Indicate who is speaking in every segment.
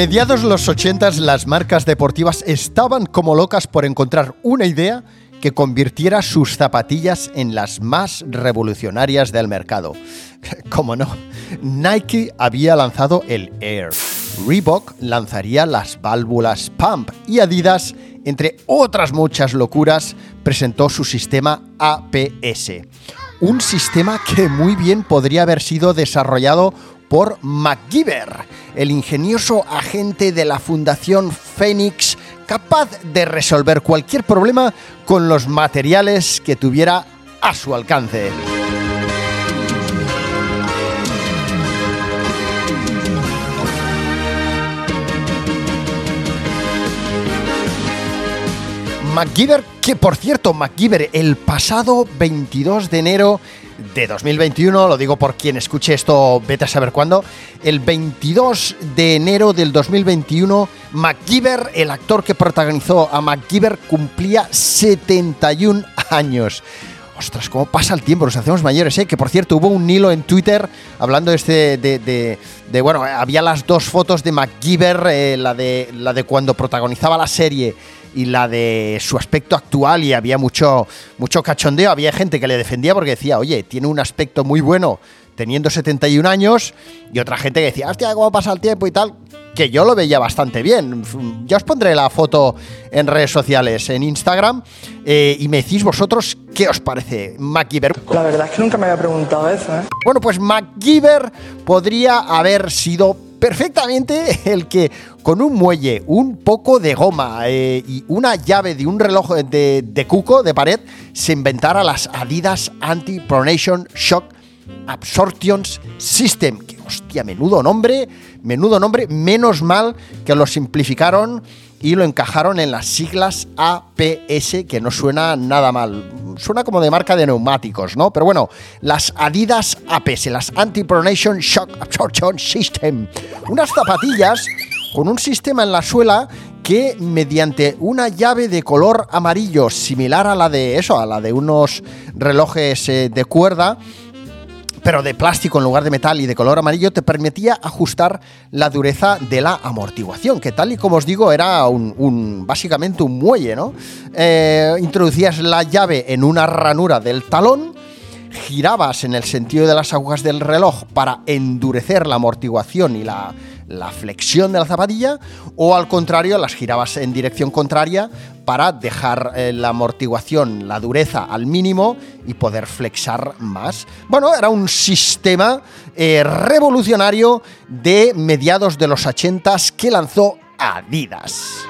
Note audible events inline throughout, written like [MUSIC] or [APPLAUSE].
Speaker 1: Mediados los 80 las marcas deportivas estaban como locas por encontrar una idea que convirtiera sus zapatillas en las más revolucionarias del mercado. [LAUGHS] Como no, Nike había lanzado el Air, Reebok lanzaría las válvulas Pump y Adidas, entre otras muchas locuras, presentó su sistema APS. Un sistema que muy bien podría haber sido desarrollado por MacGyver, el ingenioso agente de la Fundación Phoenix, capaz de resolver cualquier problema con los materiales que tuviera a su alcance. MacGyver, que por cierto, MacGyver, el pasado 22 de enero de 2021, lo digo por quien escuche esto, vete a saber cuándo, el 22 de enero del 2021, MacGyver, el actor que protagonizó a MacGyver, cumplía 71 años. Ostras, cómo pasa el tiempo, nos hacemos mayores, ¿eh? Que por cierto, hubo un hilo en Twitter hablando este de, de, de, bueno, había las dos fotos de MacGyver, eh, la, de, la de cuando protagonizaba la serie y la de su aspecto actual y había mucho, mucho cachondeo, había gente que le defendía porque decía, oye, tiene un aspecto muy bueno teniendo 71 años y otra gente que decía, hostia, cómo pasa el tiempo y tal, que yo lo veía bastante bien. Ya os pondré la foto en redes sociales, en Instagram, eh, y me decís vosotros qué os parece MacGyver.
Speaker 2: La verdad es que nunca me había preguntado eso, ¿eh?
Speaker 1: Bueno, pues MacGyver podría haber sido perfectamente el que con un muelle, un poco de goma eh, y una llave de un reloj de, de cuco de pared se inventara las Adidas Anti-Pronation Shock Absorptions System. Que hostia, menudo nombre, menudo nombre, menos mal que lo simplificaron y lo encajaron en las siglas APS, que no suena nada mal. Suena como de marca de neumáticos, ¿no? Pero bueno, las Adidas APS, las Anti-Pronation Shock Absorption System. Unas zapatillas con un sistema en la suela que mediante una llave de color amarillo similar a la de eso, a la de unos relojes eh, de cuerda, pero de plástico en lugar de metal y de color amarillo, te permitía ajustar la dureza de la amortiguación, que tal y como os digo era un, básicamente un muelle, ¿no? Eh, introducías la llave en una ranura del talón, girabas en el sentido de las agujas del reloj para endurecer la amortiguación y la, la flexión de la zapatilla, o al contrario, las girabas en dirección contraria para dejar eh, la amortiguación, la dureza al mínimo y poder flexar más. Bueno, era un sistema eh, revolucionario de mediados de los 80 que lanzó Adidas.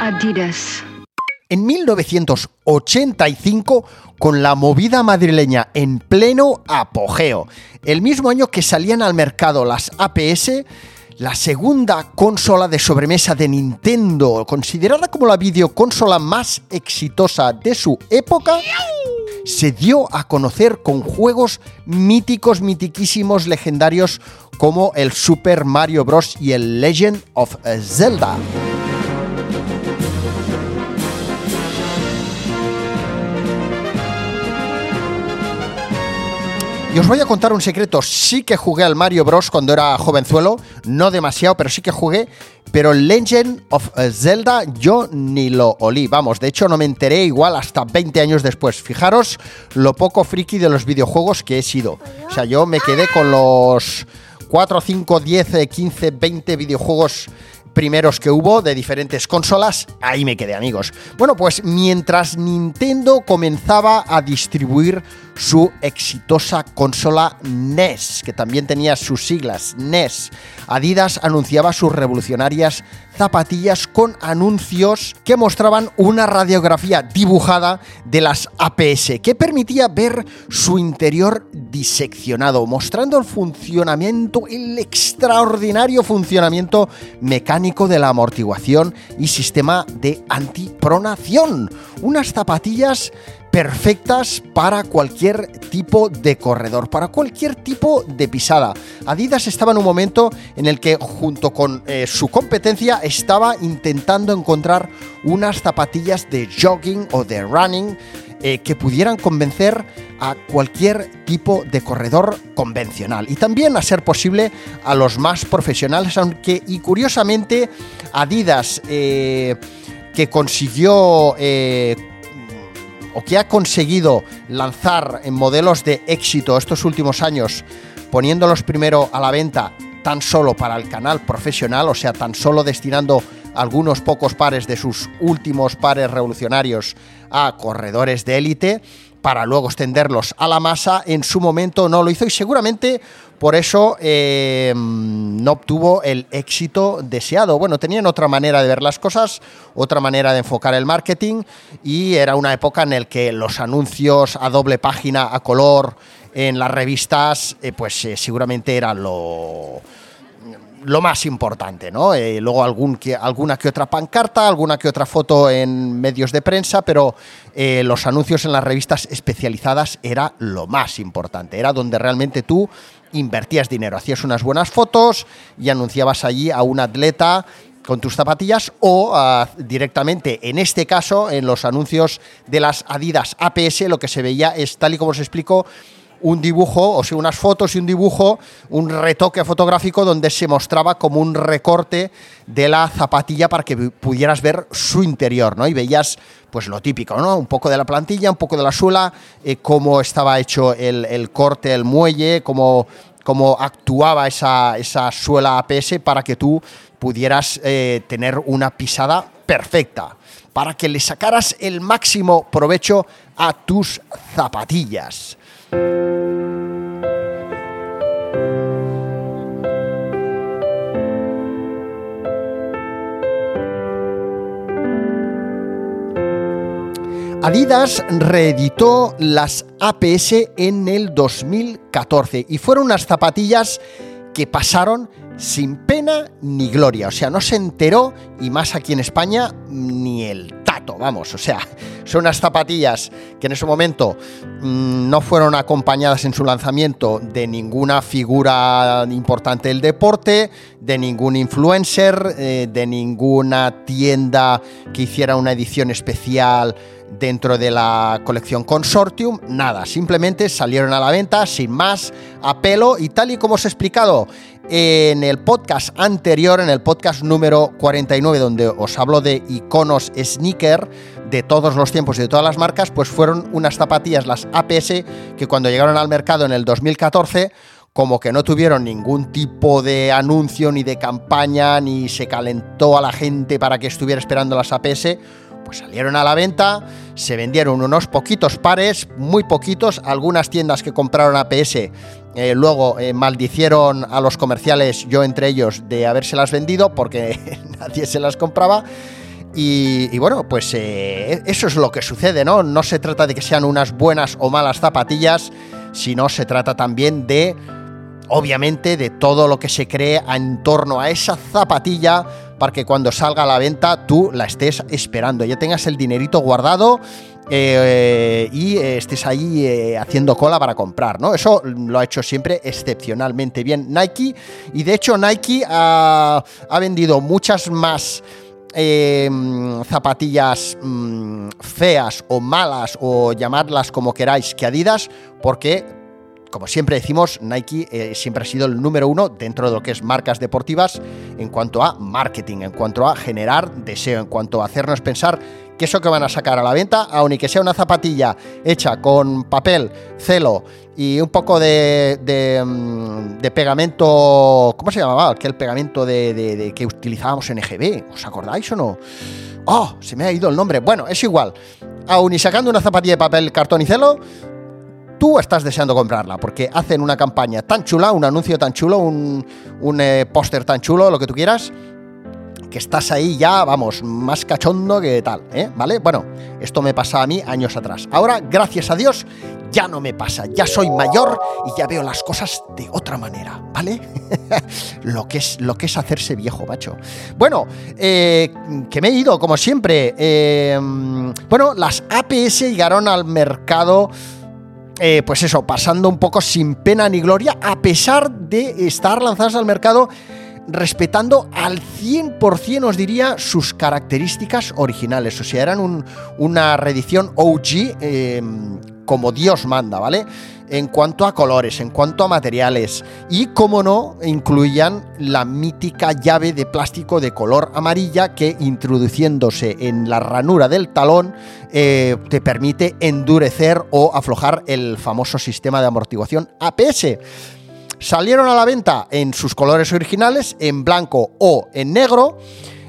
Speaker 3: Adidas.
Speaker 1: En 1985, con la movida madrileña en pleno apogeo, el mismo año que salían al mercado las APS, la segunda consola de sobremesa de Nintendo, considerada como la videoconsola más exitosa de su época, se dio a conocer con juegos míticos, mitiquísimos, legendarios como el Super Mario Bros. y el Legend of Zelda. Y os voy a contar un secreto. Sí que jugué al Mario Bros. cuando era jovenzuelo, no demasiado, pero sí que jugué. Pero Legend of Zelda yo ni lo olí. Vamos, de hecho no me enteré igual hasta 20 años después. Fijaros lo poco friki de los videojuegos que he sido. O sea, yo me quedé con los 4, 5, 10, 15, 20 videojuegos primeros que hubo de diferentes consolas, ahí me quedé amigos. Bueno, pues mientras Nintendo comenzaba a distribuir su exitosa consola NES, que también tenía sus siglas NES, Adidas anunciaba sus revolucionarias zapatillas con anuncios que mostraban una radiografía dibujada de las APS, que permitía ver su interior diseccionado, mostrando el funcionamiento, el extraordinario funcionamiento mecánico de la amortiguación y sistema de antipronación. Unas zapatillas perfectas para cualquier tipo de corredor, para cualquier tipo de pisada. Adidas estaba en un momento en el que junto con eh, su competencia estaba intentando encontrar unas zapatillas de jogging o de running eh, que pudieran convencer a cualquier tipo de corredor convencional y también a ser posible a los más profesionales, aunque y curiosamente Adidas eh, que consiguió o que ha conseguido lanzar en modelos de éxito estos últimos años, poniéndolos primero a la venta tan solo para el canal profesional, o sea, tan solo destinando algunos pocos pares de sus últimos pares revolucionarios a corredores de élite, para luego extenderlos a la masa, en su momento no lo hizo y seguramente por eso eh, no obtuvo el éxito deseado. Bueno, tenían otra manera de ver las cosas, otra manera de enfocar el marketing y era una época en la que los anuncios a doble página, a color, en las revistas, eh, pues eh, seguramente eran lo lo más importante, ¿no? luego algún que, alguna que otra pancarta, alguna que otra foto en medios de prensa, pero los anuncios en las revistas especializadas era lo más importante, era donde realmente tú invertías dinero, hacías unas buenas fotos y anunciabas allí a un atleta con tus zapatillas o ah, directamente, en este caso, en los anuncios de las Adidas APS, lo que se veía es, tal y como os explico, un dibujo, o sea, unas fotos y un dibujo, un retoque fotográfico donde se mostraba como un recorte de la zapatilla para que pudieras ver su interior, ¿no? Y veías, pues lo típico, ¿no? Un poco de la plantilla, un poco de la suela, eh, cómo estaba hecho el, corte, el muelle, cómo, cómo actuaba esa, esa, suela APS para que tú pudieras eh, tener una pisada perfecta, para que le sacaras el máximo provecho a tus zapatillas. Adidas reeditó las APS en el 2014 y fueron unas zapatillas que pasaron sin pena ni gloria. O sea, no se enteró, y más aquí en España, ni el vamos. O sea, [LAUGHS] son unas zapatillas que en ese momento mm, no fueron acompañadas en su lanzamiento de ninguna figura importante del deporte, de ningún influencer, eh, de ninguna tienda que hiciera una edición especial dentro de la colección Consortium, nada, simplemente salieron a la venta sin más, a pelo y tal y como os he explicado en el podcast anterior, en el podcast número 49, donde os hablo de iconos sneaker de todos los tiempos y de todas las marcas, pues fueron unas zapatillas, las APS, que cuando llegaron al mercado en el 2014, como que no tuvieron ningún tipo de anuncio ni de campaña, ni se calentó a la gente para que estuviera esperando las APS, pues salieron a la venta, se vendieron unos poquitos pares, muy poquitos, algunas tiendas que compraron APS eh, luego eh, maldicieron a los comerciales, yo entre ellos, de habérselas vendido porque [LAUGHS] nadie se las compraba. Y, bueno, pues eh, eso es lo que sucede, ¿no? No se trata de que sean unas buenas o malas zapatillas, sino se trata también de, obviamente, de todo lo que se cree en torno a esa zapatilla para que cuando salga a la venta tú la estés esperando, ya tengas el dinerito guardado eh, y estés ahí eh, haciendo cola para comprar, ¿no? Eso lo ha hecho siempre excepcionalmente bien Nike y de hecho Nike ha, vendido muchas más em, zapatillas mm, feas o malas o llamarlas como queráis que Adidas porque como siempre decimos, Nike eh, siempre ha sido el número uno dentro de lo que es marcas deportivas en cuanto a marketing, en cuanto a generar deseo, en cuanto a hacernos pensar que eso que van a sacar a la venta, aun y que sea una zapatilla hecha con papel, celo y un poco de, de, mm, pegamento, ¿cómo se llamaba? Aquel pegamento de que utilizábamos en EGB, ¿os acordáis o no? Oh, se me ha ido el nombre. Bueno, es igual. Aun y sacando una zapatilla de papel, cartón y celo, tú estás deseando comprarla porque hacen una campaña tan chula, un anuncio tan chulo, un, un, eh, póster tan chulo, lo que tú quieras, que estás ahí ya, vamos, más cachondo que tal, ¿eh? ¿Vale? Bueno, esto me pasaba a mí años atrás. Ahora, gracias a Dios, ya no me pasa. Ya soy mayor y ya veo las cosas de otra manera, ¿vale? [LAUGHS] lo, que es, lo que es hacerse viejo, macho. Bueno, eh, que me he ido, como siempre. eh, bueno, las APS llegaron al mercado eh, pues eso, pasando un poco sin pena ni gloria, a pesar de estar lanzadas al mercado respetando al 100%, os diría, sus características originales. O sea, eran un- una reedición OG eh, como Dios manda, ¿vale? En cuanto a colores, en cuanto a materiales. Y, como no, incluían la mítica llave de plástico de color amarilla que, introduciéndose en la ranura del talón, eh, te permite endurecer o aflojar el famoso sistema de amortiguación APS. Salieron a la venta en sus colores originales, en blanco o en negro.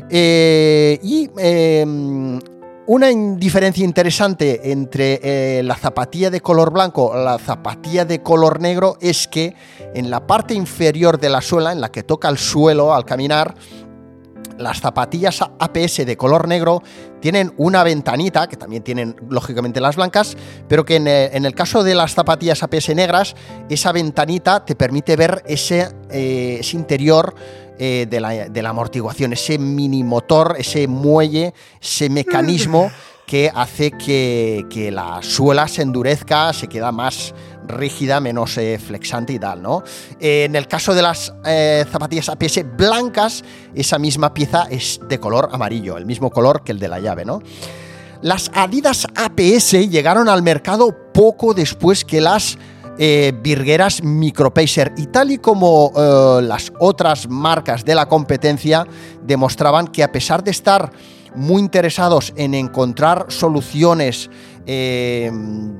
Speaker 1: eh, y eh, una diferencia interesante entre eh, la zapatilla de color blanco la zapatilla de color negro es que en la parte inferior de la suela, en la que toca el suelo al caminar, las zapatillas APS de color negro tienen una ventanita, que también tienen lógicamente las blancas, pero que en, eh, el caso de las zapatillas APS negras, esa ventanita te permite ver ese, eh, interior eh, de, la, de la amortiguación, ese mini motor, ese muelle, ese mecanismo [LAUGHS] que hace que, que la suela se endurezca, se queda más rígida, menos eh, flexante y tal, ¿no? Eh, en el caso de las eh, zapatillas APS blancas, esa misma pieza es de color amarillo, el mismo color que el de la llave, ¿no? Las Adidas APS llegaron al mercado poco después que las eh, virgueras Micropacer y tal y como eh, las otras marcas de la competencia demostraban que a pesar de estar muy interesados en encontrar soluciones eh,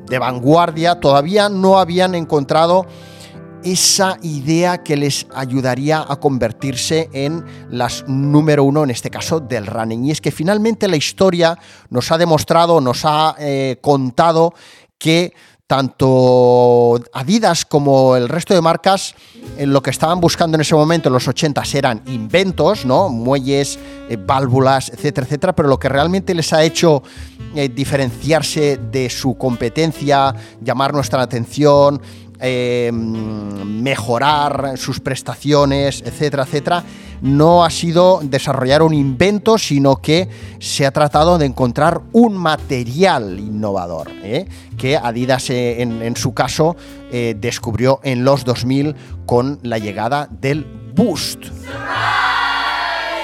Speaker 1: de vanguardia, todavía no habían encontrado esa idea que les ayudaría a convertirse en las número uno, en este caso, del running. Y es que finalmente la historia nos ha demostrado, nos ha eh, contado que tanto Adidas como el resto de marcas en lo que estaban buscando en ese momento, en los 80, eran inventos, ¿no? Muelles, eh, válvulas, etcétera, etcétera, pero lo que realmente les ha hecho eh, diferenciarse de su competencia, llamar nuestra atención, eh, mejorar sus prestaciones, etcétera, etcétera, no ha sido desarrollar un invento, sino que se ha tratado de encontrar un material innovador, ¿eh? que Adidas eh, en, su caso eh, descubrió en los 2000 con la llegada del Boost.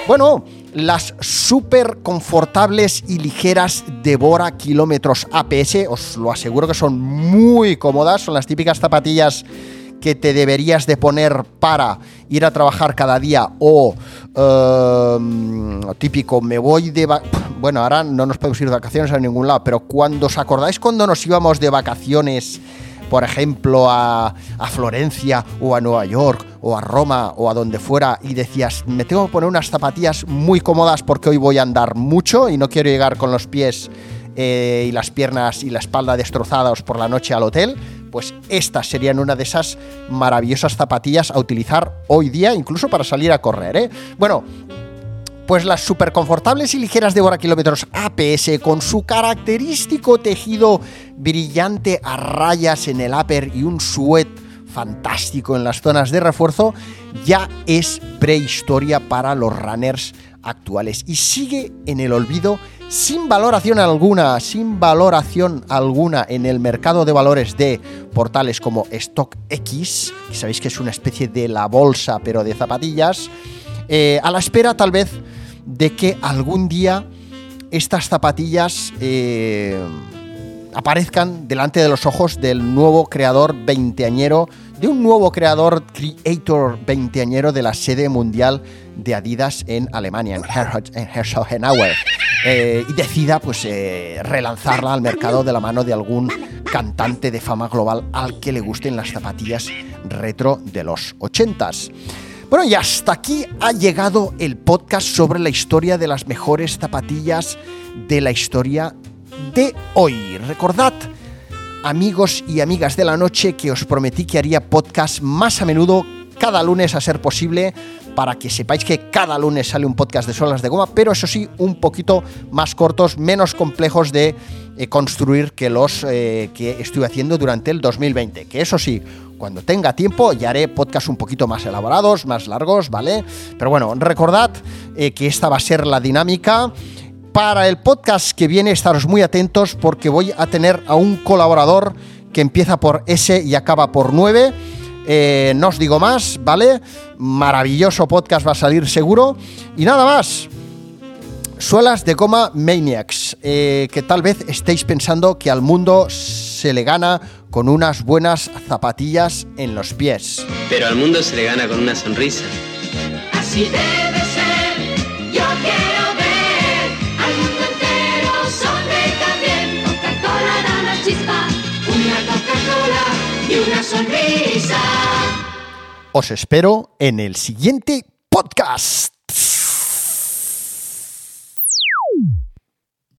Speaker 1: Bueno, las súper confortables y ligeras Devora kilómetros APS, os lo aseguro que son muy cómodas, son las típicas zapatillas que te deberías de poner para ir a trabajar cada día o eh, típico, me voy de... Bueno, ahora no nos podemos ir de vacaciones a ningún lado, pero cuando os acordáis cuando nos íbamos de vacaciones por ejemplo, a, a Florencia o a Nueva York o a Roma o a donde fuera y decías, me tengo que poner unas zapatillas muy cómodas porque hoy voy a andar mucho y no quiero llegar con los pies eh, y las piernas y la espalda destrozados por la noche al hotel, pues estas serían una de esas maravillosas zapatillas a utilizar hoy día, incluso para salir a correr. ¿eh? Bueno, pues las super confortables y ligeras de kilómetros APS con su característico tejido brillante a rayas en el upper y un sweat fantástico en las zonas de refuerzo ya es prehistoria para los runners actuales y sigue en el olvido sin valoración alguna, sin valoración alguna en el mercado de valores de portales como StockX, que sabéis que es una especie de la bolsa pero de zapatillas, eh, a la espera tal vez de que algún día estas zapatillas eh, aparezcan delante de los ojos del nuevo creador veinteañero, de un nuevo creador, creator veinteañero de la sede mundial de Adidas en Alemania, en, Herzo- en Herzogenaurach, eh, y decida pues eh, relanzarla al mercado de la mano de algún cantante de fama global al que le gusten las zapatillas retro de los 80s. Bueno, y hasta aquí ha llegado el podcast sobre la historia de las mejores zapatillas de la historia de hoy. Recordad, amigos y amigas de la noche, que os prometí que haría podcast más a menudo, cada lunes a ser posible, para que sepáis que cada lunes sale un podcast de solas de goma, pero eso sí, un poquito más cortos, menos complejos de eh, construir que los eh, que estuve haciendo durante el 2020. Que eso sí, cuando tenga tiempo ya haré podcasts un poquito más elaborados, más largos, ¿vale? Pero bueno, recordad eh, que esta va a ser la dinámica. Para el podcast que viene, estaros muy atentos porque voy a tener a un colaborador que empieza por S y acaba por 9. Eh, no os digo más, ¿vale? Maravilloso podcast va a salir seguro. Y nada más. Suelas de goma Maniacs, eh, que tal vez estéis pensando que al mundo se le gana con unas buenas zapatillas en los pies.
Speaker 3: Pero al mundo se le gana con una sonrisa.
Speaker 4: Así debe una sonrisa.
Speaker 1: Os espero en el siguiente podcast.